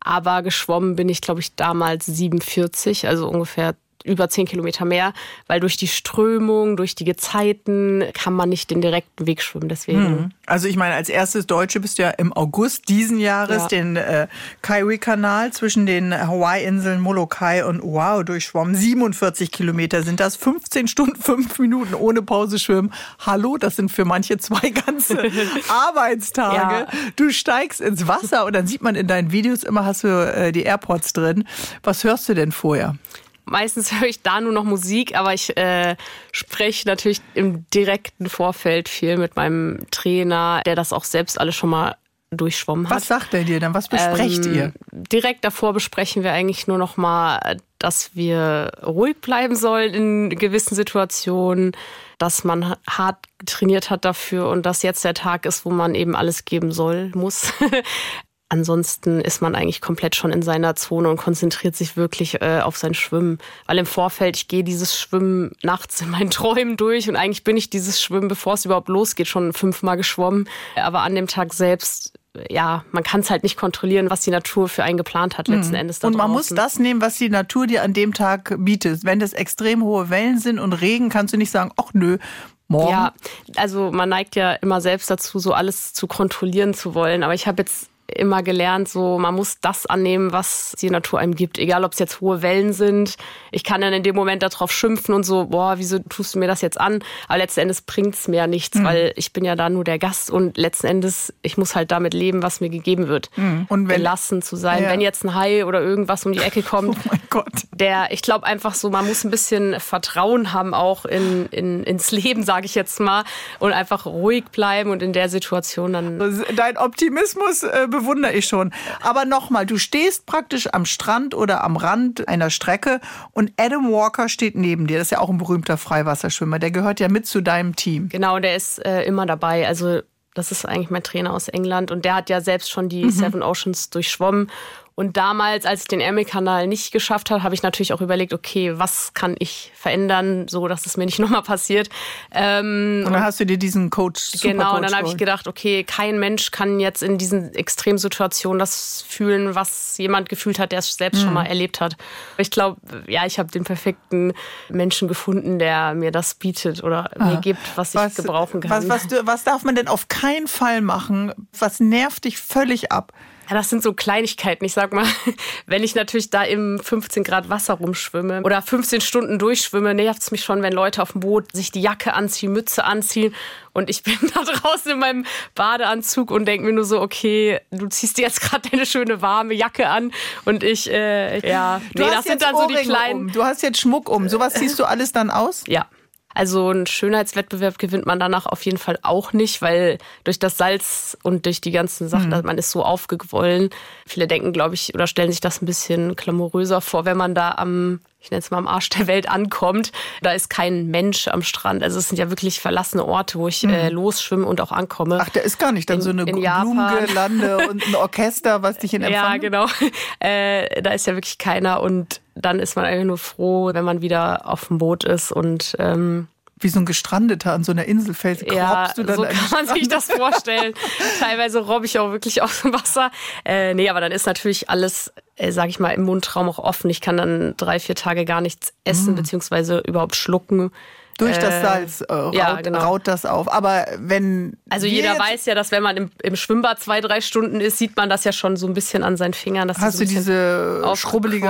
aber geschwommen bin ich, glaube ich, damals 47, also ungefähr über 10 Kilometer mehr, weil durch die Strömung, durch die Gezeiten kann man nicht den direkten Weg schwimmen. Deswegen Also ich meine, als erstes Deutsche bist du ja im August diesen Jahres Ja. den äh, Kaiwi-Kanal zwischen den Hawaii-Inseln Molokai und Oahu durchschwommen. 47 Kilometer sind das, 15 Stunden, 5 Minuten ohne Pause schwimmen. Hallo, das sind für manche zwei ganze Arbeitstage. Ja. Du steigst ins Wasser und dann sieht man in deinen Videos immer, hast du äh, die AirPods drin. Was hörst du denn vorher? Meistens höre ich da nur noch Musik, aber ich äh, spreche natürlich im direkten Vorfeld viel mit meinem Trainer, der das auch selbst alles schon mal durchschwommen hat. Was sagt er dir dann? Was besprecht Ähm, ihr? Direkt davor besprechen wir eigentlich nur noch mal, dass wir ruhig bleiben sollen in gewissen Situationen, dass man hart trainiert hat dafür und dass jetzt der Tag ist, wo man eben alles geben soll, muss. Ansonsten ist man eigentlich komplett schon in seiner Zone und konzentriert sich wirklich äh, auf sein Schwimmen. Weil im Vorfeld, ich gehe dieses Schwimmen nachts in meinen Träumen durch und eigentlich bin ich dieses Schwimmen, bevor es überhaupt losgeht, schon fünfmal geschwommen. Aber an dem Tag selbst, ja, man kann es halt nicht kontrollieren, was die Natur für einen geplant hat letzten Endes. Da. Und man muss draußen. das nehmen, was die Natur dir an dem Tag bietet. Wenn das extrem hohe Wellen sind und Regen, kannst du nicht sagen, ach nö, morgen. Ja, also man neigt ja immer selbst dazu, so alles zu kontrollieren zu wollen. Aber ich habe jetzt immer gelernt, so man muss das annehmen, was die Natur einem gibt. Egal, ob es jetzt hohe Wellen sind. Ich kann dann in dem Moment darauf schimpfen und so, boah, wieso tust du mir das jetzt an? Aber letzten Endes bringt's mir ja nichts, Mhm. weil ich bin ja da nur der Gast und letzten Endes, ich muss halt damit leben, was mir gegeben wird. Mhm. Und wenn- Gelassen zu sein. Ja. Wenn jetzt ein Hai oder irgendwas um die Ecke kommt, Oh mein Gott. der, ich glaube einfach so, man muss ein bisschen Vertrauen haben auch in, in, ins Leben, sage ich jetzt mal, und einfach ruhig bleiben und in der Situation dann. Dein Optimismus äh, bewundere ich schon. Aber nochmal, du stehst praktisch am Strand oder am Rand einer Strecke und Adam Walker steht neben dir. Das ist ja auch ein berühmter Freiwasserschwimmer. Der gehört ja mit zu deinem Team. Genau, der ist äh, immer dabei. Also das ist eigentlich mein Trainer aus England und der hat ja selbst schon die Seven Oceans durchschwommen. Und damals, als ich den Ärmelkanal nicht geschafft habe, habe ich natürlich auch überlegt, okay, was kann ich verändern, so dass es mir nicht nochmal passiert. Ähm, Und dann hast du dir diesen Coach Genau, und dann habe ich gedacht, okay, kein Mensch kann jetzt in diesen Extremsituationen das fühlen, was jemand gefühlt hat, der es selbst Mhm. schon mal erlebt hat. Ich glaube, ja, ich habe den perfekten Menschen gefunden, der mir das bietet oder mir gibt, was ich gebrauchen kann. Ah. Was, was, du- was darf man denn auf keinen Fall machen? Was nervt dich völlig ab? Ja, das sind so Kleinigkeiten. Ich sag mal, wenn ich natürlich da im 15 Grad Wasser rumschwimme oder 15 Stunden durchschwimme, nervt es mich schon, wenn Leute auf dem Boot sich die Jacke anziehen, Mütze anziehen und ich bin da draußen in meinem Badeanzug und denke mir nur so, okay, du ziehst dir jetzt gerade deine schöne warme Jacke an und ich, äh, ja, Du nee, hast das sind dann so die Ohrringe kleinen. Um. Du hast jetzt Schmuck um. Sowas ziehst du alles dann aus? Ja. Also einen Schönheitswettbewerb gewinnt man danach auf jeden Fall auch nicht, weil durch das Salz und durch die ganzen Sachen, Mhm. man ist so aufgequollen. Viele denken, glaube ich, oder stellen sich das ein bisschen glamouröser vor, wenn man da am, ich nenne es mal am Arsch der Welt ankommt. Da ist kein Mensch am Strand. Also es sind ja wirklich verlassene Orte, wo ich äh, losschwimme und auch ankomme. Mhm. Ach, da ist gar nicht dann In- so eine. Blumengirlande und ein Orchester, was dich in Empfang Ja, genau. Äh, da ist ja wirklich keiner und dann ist man einfach nur froh, wenn man wieder auf dem Boot ist und ähm, Wie so ein Gestrandeter an so einer Insel fällst. Ja, du dann so kann man sich das vorstellen. Teilweise robbe ich auch wirklich aus dem Wasser. Äh, nee, aber dann ist natürlich alles, äh, sag ich mal, im Mundraum auch offen. Ich kann dann drei, vier Tage gar nichts essen, beziehungsweise überhaupt schlucken. Durch das Äh, Salz äh, raut, ja, genau. raut das auf. Aber wenn. Also jeder weiß ja, dass wenn man im, im Schwimmbad zwei, drei Stunden ist, sieht man das ja schon so ein bisschen an seinen Fingern. Dass Hast so du diese schrubbelige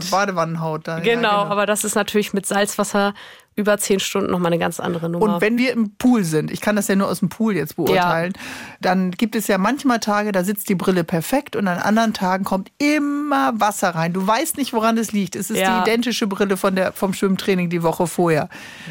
sind. Badewannenhaut da? Genau, Ja, aber das ist natürlich mit Salzwasser über zehn Stunden nochmal eine ganz andere Nummer. Und wenn wir im Pool sind, ich kann das ja nur aus dem Pool jetzt beurteilen, dann gibt es ja manchmal Tage, da sitzt die Brille perfekt und an anderen Tagen kommt immer Wasser rein. Du weißt nicht, woran es liegt. Es ist Ja. die identische Brille von der, vom Schwimmtraining die Woche vorher.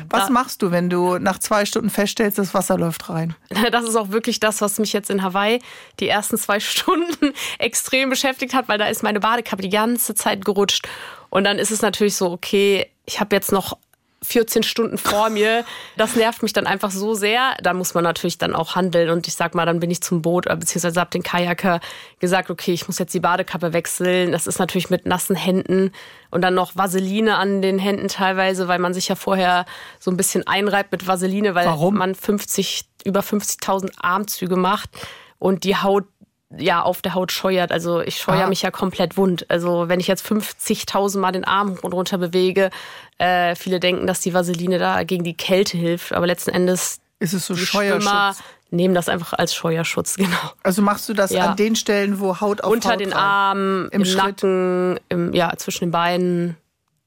Was Da- machst du, wenn du nach zwei Stunden feststellst, das Wasser läuft rein? Das ist auch wirklich das, was mich jetzt in Hawaii die ersten zwei Stunden extrem beschäftigt hat, weil da ist meine Badekappe die ganze Zeit gerutscht. Und dann ist es natürlich so, okay, ich habe jetzt noch 14 Stunden vor mir. Das nervt mich dann einfach so sehr. Da muss man natürlich dann auch handeln. Und ich sag mal, dann bin ich zum Boot, äh, beziehungsweise habe den Kajaker gesagt, okay, ich muss jetzt die Badekappe wechseln. Das ist natürlich mit nassen Händen und dann noch Vaseline an den Händen teilweise, weil man sich ja vorher so ein bisschen einreibt mit Vaseline, weil Warum? man 50, über 50.000 Armzüge macht und die Haut ja auf der Haut scheuert. Also ich scheue Ah. mich ja komplett wund. Also wenn ich jetzt 50.000 Mal den Arm hoch und runter bewege, äh, viele denken, dass die Vaseline da gegen die Kälte hilft, aber letzten Endes Ist es so Scheuerschutz? nehmen das einfach als Scheuerschutz, genau. Also machst du das Ja. an den Stellen, wo Haut auf Unter Haut den? Armen, Im im? Nacken, im, ja, zwischen den Beinen,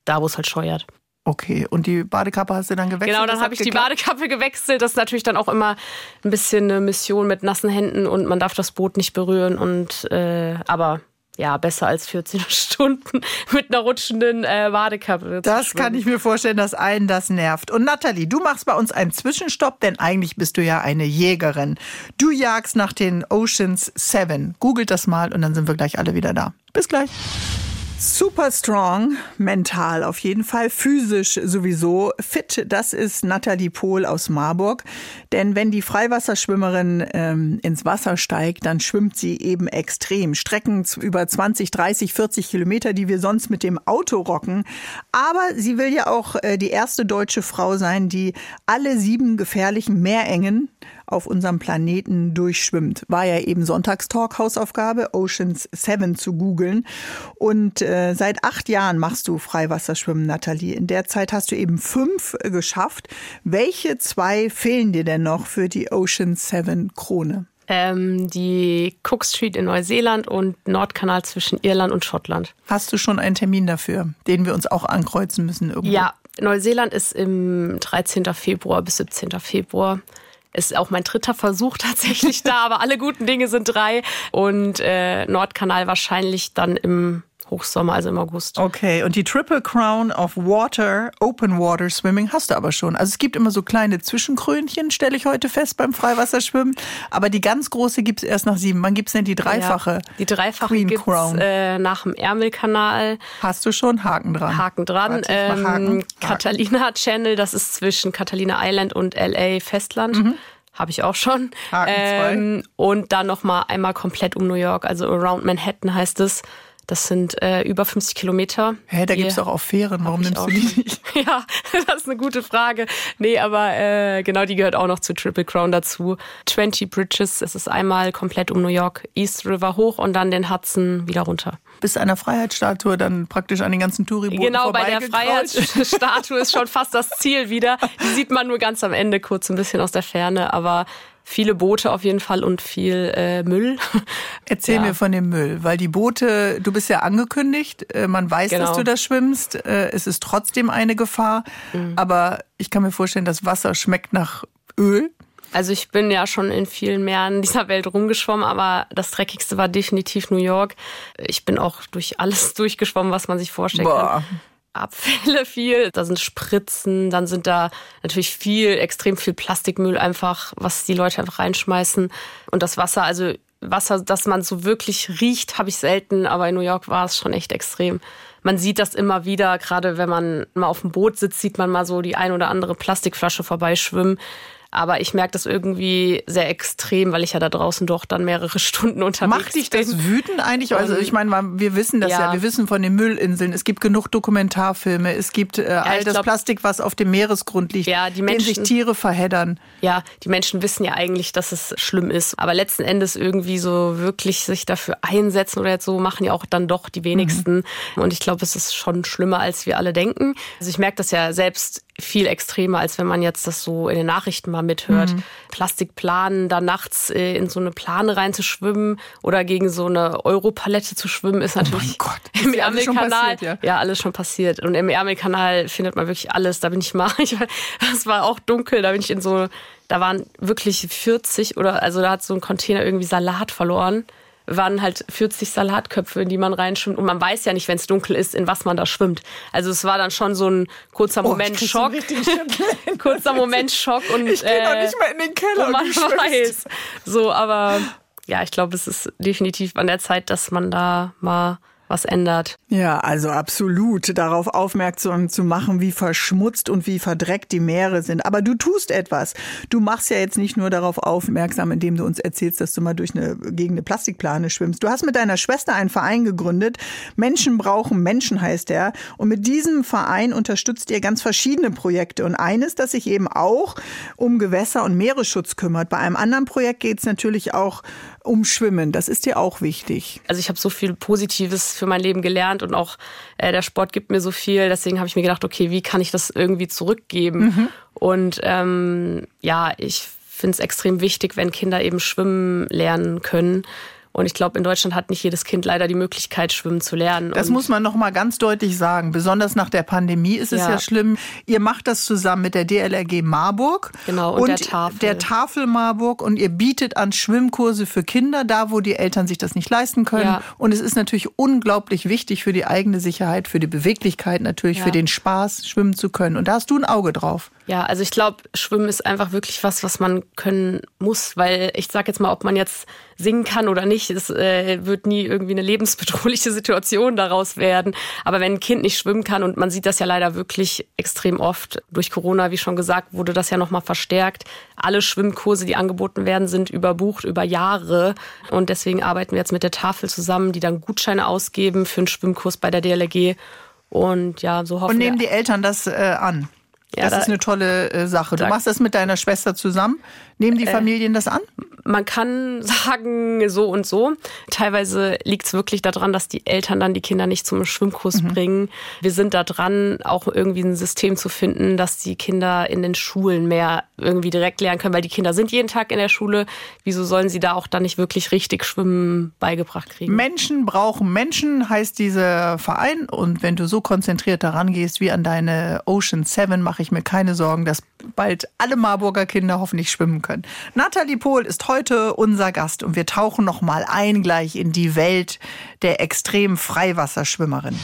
da wo es halt scheuert. Okay, und die Badekappe hast du dann gewechselt? Genau, dann habe ich die? Badekappe gewechselt. Das ist natürlich dann auch immer ein bisschen eine Mission mit nassen Händen und man darf das Boot nicht berühren. Und äh, aber ja, besser als 14 Stunden mit einer rutschenden äh, Badekappe. Das kann ich mir vorstellen, dass einen das nervt. Und Nathalie, du machst bei uns einen Zwischenstopp, denn eigentlich bist du ja eine Jägerin. Du jagst nach den Oceans 7. Googelt das mal und dann sind wir gleich alle wieder da. Bis gleich. Super strong, mental auf jeden Fall, physisch sowieso. Fit, das ist Nathalie Pohl aus Marburg. Denn wenn die Freiwasserschwimmerin ähm, ins Wasser steigt, dann schwimmt sie eben extrem. Strecken über 20, 30, 40 Kilometer, die wir sonst mit dem Auto rocken. Aber sie will ja auch äh, die erste deutsche Frau sein, die alle sieben gefährlichen Meerengen auf unserem Planeten durchschwimmt. War ja eben Sonntagstalk Hausaufgabe, Oceans 7 zu googeln. Und äh, seit acht Jahren machst du Freiwasserschwimmen, Nathalie. In der Zeit hast du eben fünf geschafft. Welche zwei fehlen dir denn noch für die Oceans 7 Krone? Ähm, die Cook Street in Neuseeland und Nordkanal zwischen Irland und Schottland. Hast du schon einen Termin dafür, den wir uns auch ankreuzen müssen irgendwo? Ja, Neuseeland ist im 13. Februar bis 17. Februar. Ist auch mein dritter Versuch tatsächlich da, aber alle guten Dinge sind drei. Und äh, Nordkanal wahrscheinlich dann im Hochsommer, also im August. Okay, und die Triple Crown of Water, Open Water Swimming hast du aber schon. Also es gibt immer so kleine Zwischenkrönchen, stelle ich heute fest beim Freiwasserschwimmen. Aber die ganz große gibt es erst nach sieben. Wann gibt es denn die dreifache? Ja, die dreifache gibt es äh, nach dem Ärmelkanal. Hast du schon? Haken dran. Haken dran. Warte, ähm, Haken. Haken. Catalina Channel, das ist zwischen Catalina Island und LA Festland. Mhm. Habe ich auch schon. Haken ähm, und dann nochmal einmal komplett um New York, also Around Manhattan heißt es. Das sind äh, über 50 Kilometer. Hä, da gibt es auch auf Fähren. Warum nimmst du die nicht? ja, das ist eine gute Frage. Nee, aber äh, genau, die gehört auch noch zu Triple Crown dazu. 20 Bridges, es ist einmal komplett um New York East River hoch und dann den Hudson wieder runter. Bis einer Freiheitsstatue dann praktisch an den ganzen Touribooten Genau, bei der Freiheitsstatue ist schon fast das Ziel wieder. Die sieht man nur ganz am Ende kurz ein bisschen aus der Ferne, aber viele Boote auf jeden Fall und viel äh, Müll. Erzähl ja. mir von dem Müll, weil die Boote, du bist ja angekündigt, äh, man weiß, genau. dass du da schwimmst, äh, es ist trotzdem eine Gefahr, mhm. aber ich kann mir vorstellen, das Wasser schmeckt nach Öl. Also ich bin ja schon in vielen Meeren dieser Welt rumgeschwommen, aber das dreckigste war definitiv New York. Ich bin auch durch alles durchgeschwommen, was man sich vorstellen Boah. kann. Abfälle viel, da sind Spritzen, dann sind da natürlich viel, extrem viel Plastikmüll einfach, was die Leute einfach reinschmeißen. Und das Wasser, also Wasser, das man so wirklich riecht, habe ich selten, aber in New York war es schon echt extrem. Man sieht das immer wieder, gerade wenn man mal auf dem Boot sitzt, sieht man mal so die ein oder andere Plastikflasche vorbeischwimmen. Aber ich merke das irgendwie sehr extrem, weil ich ja da draußen doch dann mehrere Stunden unterwegs bin. Macht dich das wütend eigentlich? Also ich meine, wir wissen das ja. ja. wir wissen von den Müllinseln. Es gibt genug Dokumentarfilme. Es gibt äh, ja, all das glaub, Plastik, was auf dem Meeresgrund liegt, ja, die Menschen, sich Tiere verheddern. Ja, die Menschen wissen ja eigentlich, dass es schlimm ist. Aber letzten Endes irgendwie so wirklich sich dafür einsetzen oder jetzt so machen ja auch dann doch die wenigsten. Mhm. Und ich glaube, es ist schon schlimmer, als wir alle denken. Also ich merke das ja selbst viel extremer, als wenn man jetzt das so in den Nachrichten mal mithört. Mhm. Plastikplanen, da nachts äh, in so eine Plane reinzuschwimmen oder gegen so eine Europalette zu schwimmen, ist natürlich oh Gott, im Ärmelkanal. Ja. ja. alles schon passiert. Und im Ärmelkanal findet man wirklich alles. Da bin ich mal, ich, das war auch dunkel, da bin ich in so, da waren wirklich 40 oder, also da hat so ein Container irgendwie Salat verloren waren halt 40 Salatköpfe, in die man reinschwimmt. Und man weiß ja nicht, wenn es dunkel ist, in was man da schwimmt. Also es war dann schon so ein kurzer oh, Moment Schock. kurzer Moment Schock. Und, ich gehe äh, nicht mal in den Keller. Und man weiß. So, aber ja, ich glaube, es ist definitiv an der Zeit, dass man da mal was ändert. Ja, also absolut darauf aufmerksam zu machen, wie verschmutzt und wie verdreckt die Meere sind. Aber du tust etwas. Du machst ja jetzt nicht nur darauf aufmerksam, indem du uns erzählst, dass du mal durch eine, gegen eine Plastikplane schwimmst. Du hast mit deiner Schwester einen Verein gegründet. Menschen brauchen Menschen heißt er. Und mit diesem Verein unterstützt ihr ganz verschiedene Projekte. Und eines, das sich eben auch um Gewässer- und Meeresschutz kümmert. Bei einem anderen Projekt geht es natürlich auch um Schwimmen. Das ist dir auch wichtig. Also ich habe so viel Positives für mein Leben gelernt und auch äh, der Sport gibt mir so viel. Deswegen habe ich mir gedacht, okay, wie kann ich das irgendwie zurückgeben? Mhm. Und ähm, ja, ich finde es extrem wichtig, wenn Kinder eben schwimmen lernen können. Und ich glaube, in Deutschland hat nicht jedes Kind leider die Möglichkeit, schwimmen zu lernen. Das und muss man noch mal ganz deutlich sagen. Besonders nach der Pandemie ist es ja, Ja. schlimm. Ihr macht das zusammen mit der DLRG Marburg Genau, und der Tafel. der Tafel Marburg und ihr bietet an Schwimmkurse für Kinder, da wo die Eltern sich das nicht leisten können. Ja. Und es ist natürlich unglaublich wichtig für die eigene Sicherheit, für die Beweglichkeit natürlich, Ja. für den Spaß, schwimmen zu können. Und da hast du ein Auge drauf. Ja, also ich glaube, Schwimmen ist einfach wirklich was, was man können muss, weil ich sag jetzt mal, ob man jetzt singen kann oder nicht, es äh, wird nie irgendwie eine lebensbedrohliche Situation daraus werden. Aber wenn ein Kind nicht schwimmen kann und man sieht das ja leider wirklich extrem oft durch Corona, wie schon gesagt, wurde das ja nochmal verstärkt. Alle Schwimmkurse, die angeboten werden, sind überbucht über Jahre und deswegen arbeiten wir jetzt mit der Tafel zusammen, die dann Gutscheine ausgeben für einen Schwimmkurs bei der DLRG. Und ja, so hoffen Und nehmen wir. die Eltern das äh, an. Ja, das da- ist eine tolle äh, Sache. Du machst das mit deiner Schwester zusammen. Nehmen Äh, die Familien das an? man kann sagen so und so. Teilweise liegt es wirklich daran, dass die Eltern dann die Kinder nicht zum Schwimmkurs bringen. Wir sind da dran, auch irgendwie ein System zu finden, dass die Kinder in den Schulen mehr irgendwie direkt lernen können, weil die Kinder sind jeden Tag in der Schule. Wieso sollen sie da auch dann nicht wirklich richtig Schwimmen beigebracht kriegen? Menschen brauchen Menschen, heißt dieser Verein. Und wenn du so konzentriert daran gehst wie an deine Ocean Seven, mache ich mir keine Sorgen, dass bald alle Marburger Kinder hoffentlich schwimmen können. Nathalie Pohl ist heute unser Gast und wir tauchen noch mal ein gleich in die Welt der extremen Freiwasserschwimmerin.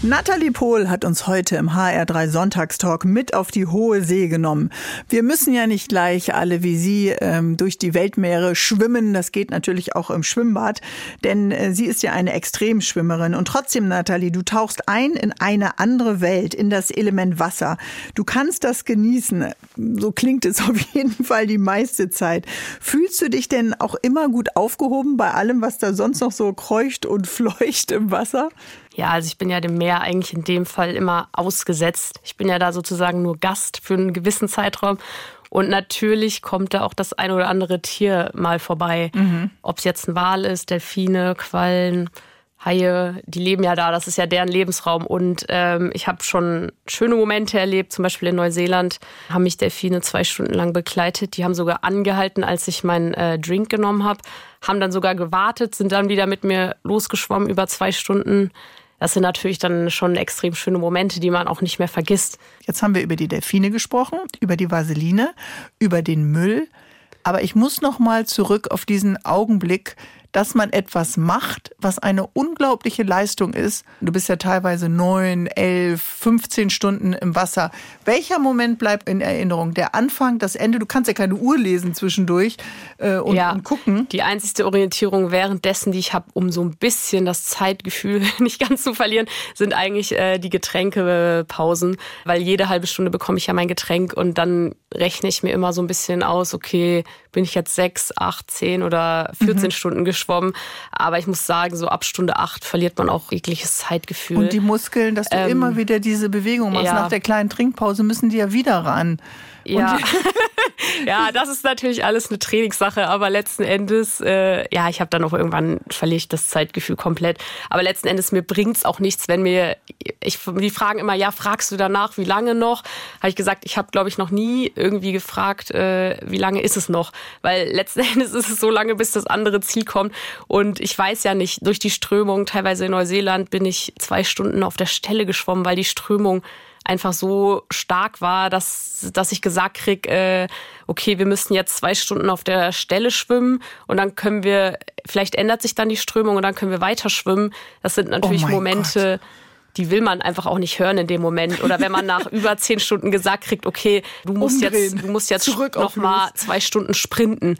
Nathalie Pohl hat uns heute im HR3 Sonntagstalk mit auf die hohe See genommen. Wir müssen ja nicht gleich alle wie Sie ähm, durch die Weltmeere schwimmen. Das geht natürlich auch im Schwimmbad, denn äh, sie ist ja eine Extremschwimmerin. Und trotzdem, Nathalie, du tauchst ein in eine andere Welt, in das Element Wasser. Du kannst das genießen. So klingt es auf jeden Fall die meiste Zeit. Fühlst du dich denn auch immer gut aufgehoben bei allem, was da sonst noch so kreucht und fleucht im Wasser? Ja, also ich bin ja dem Meer eigentlich in dem Fall immer ausgesetzt. Ich bin ja da sozusagen nur Gast für einen gewissen Zeitraum. Und natürlich kommt da auch das ein oder andere Tier mal vorbei. Ob es jetzt ein Wal ist, Delfine, Quallen, Haie, die leben ja da, das ist ja deren Lebensraum. Und ähm, ich habe schon schöne Momente erlebt, zum Beispiel in Neuseeland haben mich Delfine zwei Stunden lang begleitet. Die haben sogar angehalten, als ich meinen äh, Drink genommen habe, haben dann sogar gewartet, sind dann wieder mit mir losgeschwommen über zwei Stunden. Das sind natürlich dann schon extrem schöne Momente, die man auch nicht mehr vergisst. Jetzt haben wir über die Delfine gesprochen, über die Vaseline, über den Müll. Aber ich muss noch mal zurück auf diesen Augenblick, dass man etwas macht, was eine unglaubliche Leistung ist. Du bist ja teilweise neun, elf, 15 Stunden im Wasser. Welcher Moment bleibt in Erinnerung? Der Anfang, das Ende? Du kannst ja keine Uhr lesen zwischendurch äh, und, ja, und gucken. Die einzigste Orientierung währenddessen, die ich habe, um so ein bisschen das Zeitgefühl nicht ganz zu verlieren, sind eigentlich äh, die Getränkepausen, weil jede halbe Stunde bekomme ich ja mein Getränk und dann rechne ich mir immer so ein bisschen aus, okay, bin ich jetzt sechs, acht, zehn oder 14 Mhm. Stunden geschwommen. Aber ich muss sagen, so ab Stunde acht verliert man auch jegliches Zeitgefühl. Und die Muskeln, dass du Ähm, immer wieder diese Bewegung machst. ja. Nach der kleinen Trinkpause müssen die ja wieder ran. Ja. ja, das ist natürlich alles eine Trainingssache, aber letzten Endes, äh, ja, ich habe dann auch irgendwann verliere ich das Zeitgefühl komplett. Aber letzten Endes mir bringt's auch nichts, wenn mir ich die fragen immer, ja, fragst du danach, wie lange noch? Habe ich gesagt, ich habe glaube ich noch nie irgendwie gefragt, äh, wie lange ist es noch, weil letzten Endes ist es so lange, bis das andere Ziel kommt und ich weiß ja nicht durch die Strömung. Teilweise in Neuseeland bin ich zwei Stunden auf der Stelle geschwommen, weil die Strömung einfach so stark war, dass, dass ich gesagt krieg, äh, okay, wir müssen jetzt zwei Stunden auf der Stelle schwimmen und dann können wir, vielleicht ändert sich dann die Strömung und dann können wir weiter schwimmen. Das sind natürlich Oh Momente, die will man einfach auch nicht hören in dem Moment. Oder wenn man nach über zehn Stunden gesagt kriegt, okay, du musst Umdrehen. jetzt, du musst jetzt Zurück auf noch mal los. zwei Stunden sprinten.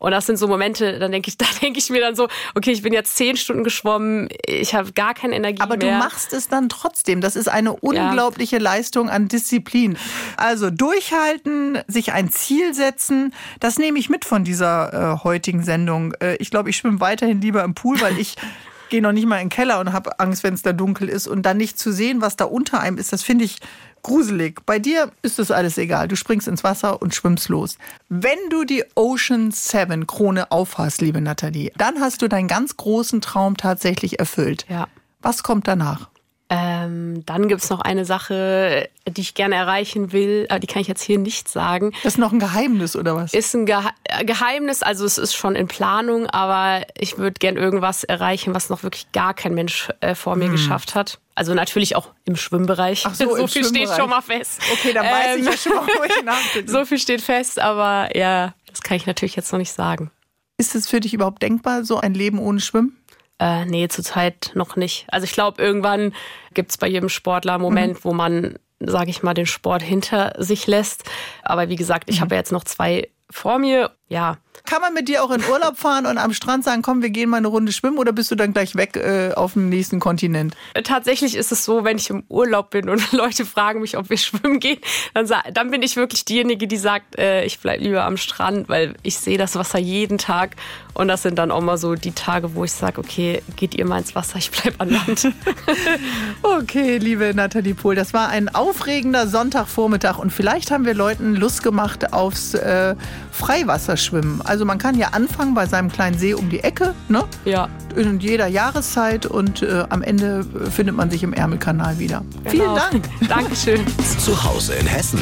Und das sind so Momente, dann denke ich, da denke ich mir dann so, okay, ich bin jetzt zehn Stunden geschwommen, ich habe gar keine Energie Aber mehr. du machst es dann trotzdem. Das ist eine unglaubliche Leistung an Disziplin. Also durchhalten, sich ein Ziel setzen, das nehme ich mit von dieser äh, heutigen Sendung. Äh, ich glaube, ich schwimme weiterhin lieber im Pool, weil ich gehe noch nicht mal in den Keller und habe Angst, wenn es da dunkel ist. Und dann nicht zu sehen, was da unter einem ist, das finde ich gruselig. Bei dir ist das alles egal. Du springst ins Wasser und schwimmst los. Wenn du die Ocean 7 Krone aufhast, liebe Nathalie, dann hast du deinen ganz großen Traum tatsächlich erfüllt. Ja. Was kommt danach? Ähm, dann gibt es noch eine Sache, die ich gerne erreichen will, aber die kann ich jetzt hier nicht sagen. Das ist noch ein Geheimnis oder was? Ist ein Gehe Geheimnis, also es ist schon in Planung, aber ich würde gern irgendwas erreichen, was noch wirklich gar kein Mensch äh, vor mir hm. geschafft hat. Also natürlich auch im Schwimmbereich. Ach so, so viel steht schon mal fest. Okay, dann weiß ähm, ich ja schon mal, wo ich nachdenke. so viel steht fest, aber ja, das kann ich natürlich jetzt noch nicht sagen. Ist es für dich überhaupt denkbar, so ein Leben ohne Schwimmen? Äh, nee, zurzeit noch nicht. Also ich glaube, irgendwann gibt es bei jedem Sportler einen Moment, mhm. wo man, sage ich mal, den Sport hinter sich lässt. Aber wie gesagt, ich mhm. habe ja jetzt noch zwei vor mir. Ja, kann man mit dir auch in Urlaub fahren und am Strand sagen, komm, wir gehen mal eine Runde schwimmen oder bist du dann gleich weg äh, auf dem nächsten Kontinent? Tatsächlich ist es so, wenn ich im Urlaub bin und Leute fragen mich, ob wir schwimmen gehen, dann, dann bin ich wirklich diejenige, die sagt, äh, ich bleibe lieber am Strand, weil ich sehe das Wasser jeden Tag und das sind dann auch mal so die Tage, wo ich sage, okay, geht ihr mal ins Wasser, ich bleibe an Land. okay, liebe Nathalie Pohl, das war ein aufregender Sonntagvormittag und vielleicht haben wir Leuten Lust gemacht aufs äh, Freiwasserschwimmen. Also man kann ja anfangen bei seinem kleinen See um die Ecke, ne? Ja. In jeder Jahreszeit und äh, am Ende findet man sich im Ärmelkanal wieder. Genau. Vielen Dank. Dankeschön. Zu Hause in Hessen.